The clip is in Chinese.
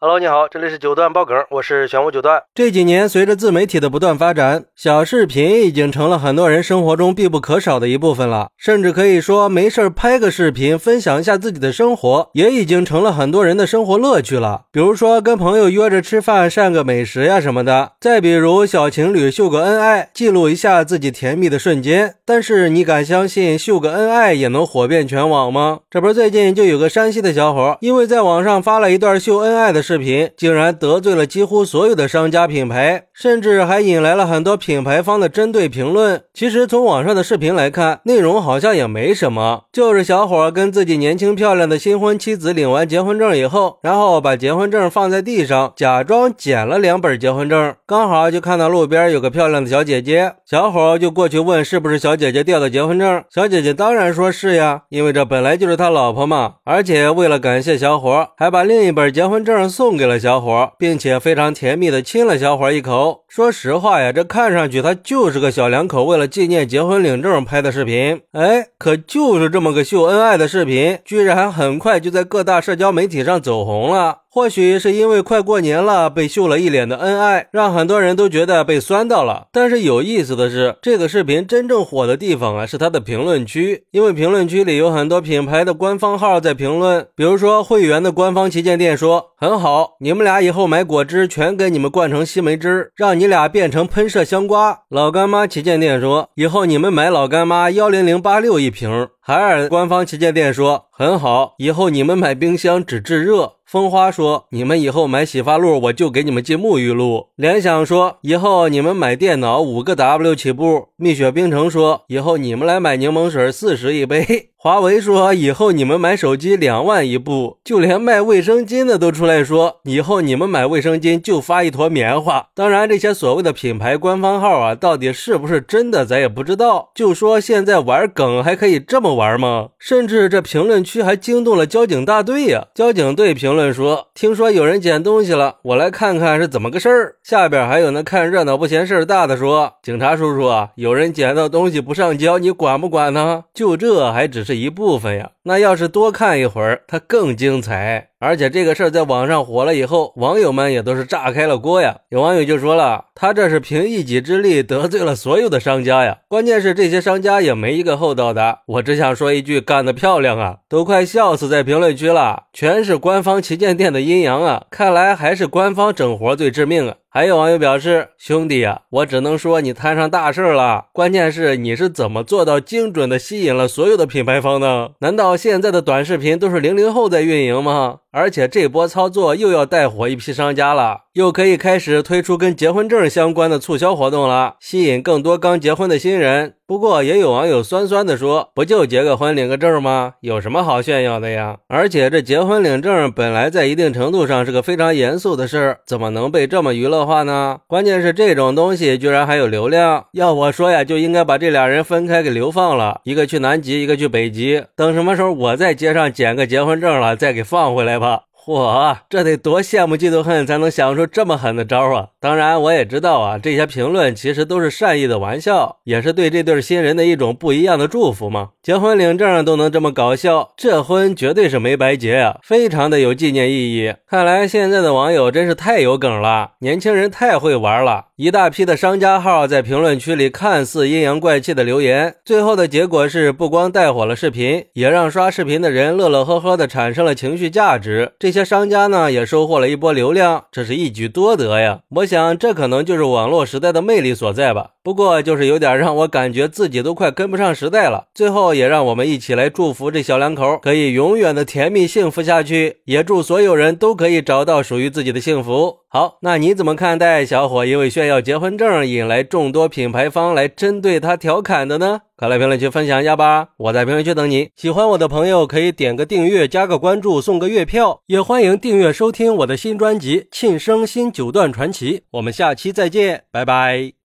Hello，你好，这里是九段爆梗，我是玄武九段。这几年，随着自媒体的不断发展，小视频已经成了很多人生活中必不可少的一部分了。甚至可以说，没事拍个视频，分享一下自己的生活，也已经成了很多人的生活乐趣了。比如说，跟朋友约着吃饭，晒个美食呀什么的；再比如，小情侣秀个恩爱，记录一下自己甜蜜的瞬间。但是，你敢相信秀个恩爱也能火遍全网吗？这不是最近就有个山西的小伙，因为在网上发了一段秀恩爱的。视频竟然得罪了几乎所有的商家品牌，甚至还引来了很多品牌方的针对评论。其实从网上的视频来看，内容好像也没什么，就是小伙跟自己年轻漂亮的新婚妻子领完结婚证以后，然后把结婚证放在地上，假装捡了两本结婚证，刚好就看到路边有个漂亮的小姐姐，小伙就过去问是不是小姐姐掉的结婚证。小姐姐当然说是呀，因为这本来就是他老婆嘛。而且为了感谢小伙，还把另一本结婚证。送给了小伙，并且非常甜蜜的亲了小伙一口。说实话呀，这看上去他就是个小两口为了纪念结婚领证拍的视频。哎，可就是这么个秀恩爱的视频，居然很快就在各大社交媒体上走红了。或许是因为快过年了，被秀了一脸的恩爱，让很多人都觉得被酸到了。但是有意思的是，这个视频真正火的地方啊，是它的评论区，因为评论区里有很多品牌的官方号在评论。比如说，会员的官方旗舰店说很好，你们俩以后买果汁全给你们灌成西梅汁，让你俩变成喷射香瓜。老干妈旗舰店说，以后你们买老干妈幺零零八六一瓶。海尔官方旗舰店说很好，以后你们买冰箱只制热。风花说：“你们以后买洗发露，我就给你们进沐浴露。”联想说：“以后你们买电脑五个 W 起步。”蜜雪冰城说：“以后你们来买柠檬水四十一杯。”华为说：“以后你们买手机两万一部。”就连卖卫生巾的都出来说：“以后你们买卫生巾就发一坨棉花。”当然，这些所谓的品牌官方号啊，到底是不是真的，咱也不知道。就说现在玩梗还可以这么玩吗？甚至这评论区还惊动了交警大队呀！交警队评论说：“听说有人捡东西了，我来看看是怎么个事儿。”下边还有那看热闹不嫌事儿大的说：“警察叔叔啊，有人捡到东西不上交，你管不管呢？”就这还只这一部分呀，那要是多看一会儿，它更精彩。而且这个事儿在网上火了以后，网友们也都是炸开了锅呀。有网友就说了，他这是凭一己之力得罪了所有的商家呀。关键是这些商家也没一个厚道的。我只想说一句，干得漂亮啊！都快笑死在评论区了，全是官方旗舰店的阴阳啊。看来还是官方整活最致命啊。还有网友表示：“兄弟呀，我只能说你摊上大事了。关键是你是怎么做到精准的吸引了所有的品牌方呢？难道现在的短视频都是零零后在运营吗？而且这波操作又要带火一批商家了。”又可以开始推出跟结婚证相关的促销活动了，吸引更多刚结婚的新人。不过也有网友酸酸的说：“不就结个婚领个证吗？有什么好炫耀的呀？而且这结婚领证本来在一定程度上是个非常严肃的事儿，怎么能被这么娱乐化呢？关键是这种东西居然还有流量。要我说呀，就应该把这俩人分开给流放了，一个去南极，一个去北极。等什么时候我在街上捡个结婚证了，再给放回来吧。”嚯，这得多羡慕嫉妒恨才能想出这么狠的招啊！当然，我也知道啊，这些评论其实都是善意的玩笑，也是对这对新人的一种不一样的祝福嘛。结婚领证都能这么搞笑，这婚绝对是没白结呀，非常的有纪念意义。看来现在的网友真是太有梗了，年轻人太会玩了。一大批的商家号在评论区里看似阴阳怪气的留言，最后的结果是不光带火了视频，也让刷视频的人乐乐呵呵的产生了情绪价值。这些些商家呢也收获了一波流量，这是一举多得呀！我想这可能就是网络时代的魅力所在吧。不过就是有点让我感觉自己都快跟不上时代了。最后也让我们一起来祝福这小两口可以永远的甜蜜幸福下去，也祝所有人都可以找到属于自己的幸福。好，那你怎么看待小伙因为炫耀结婚证引来众多品牌方来针对他调侃的呢？快来评论区分享一下吧！我在评论区等你。喜欢我的朋友可以点个订阅，加个关注，送个月票，也欢迎订阅收听我的新专辑《庆生新九段传奇》。我们下期再见，拜拜。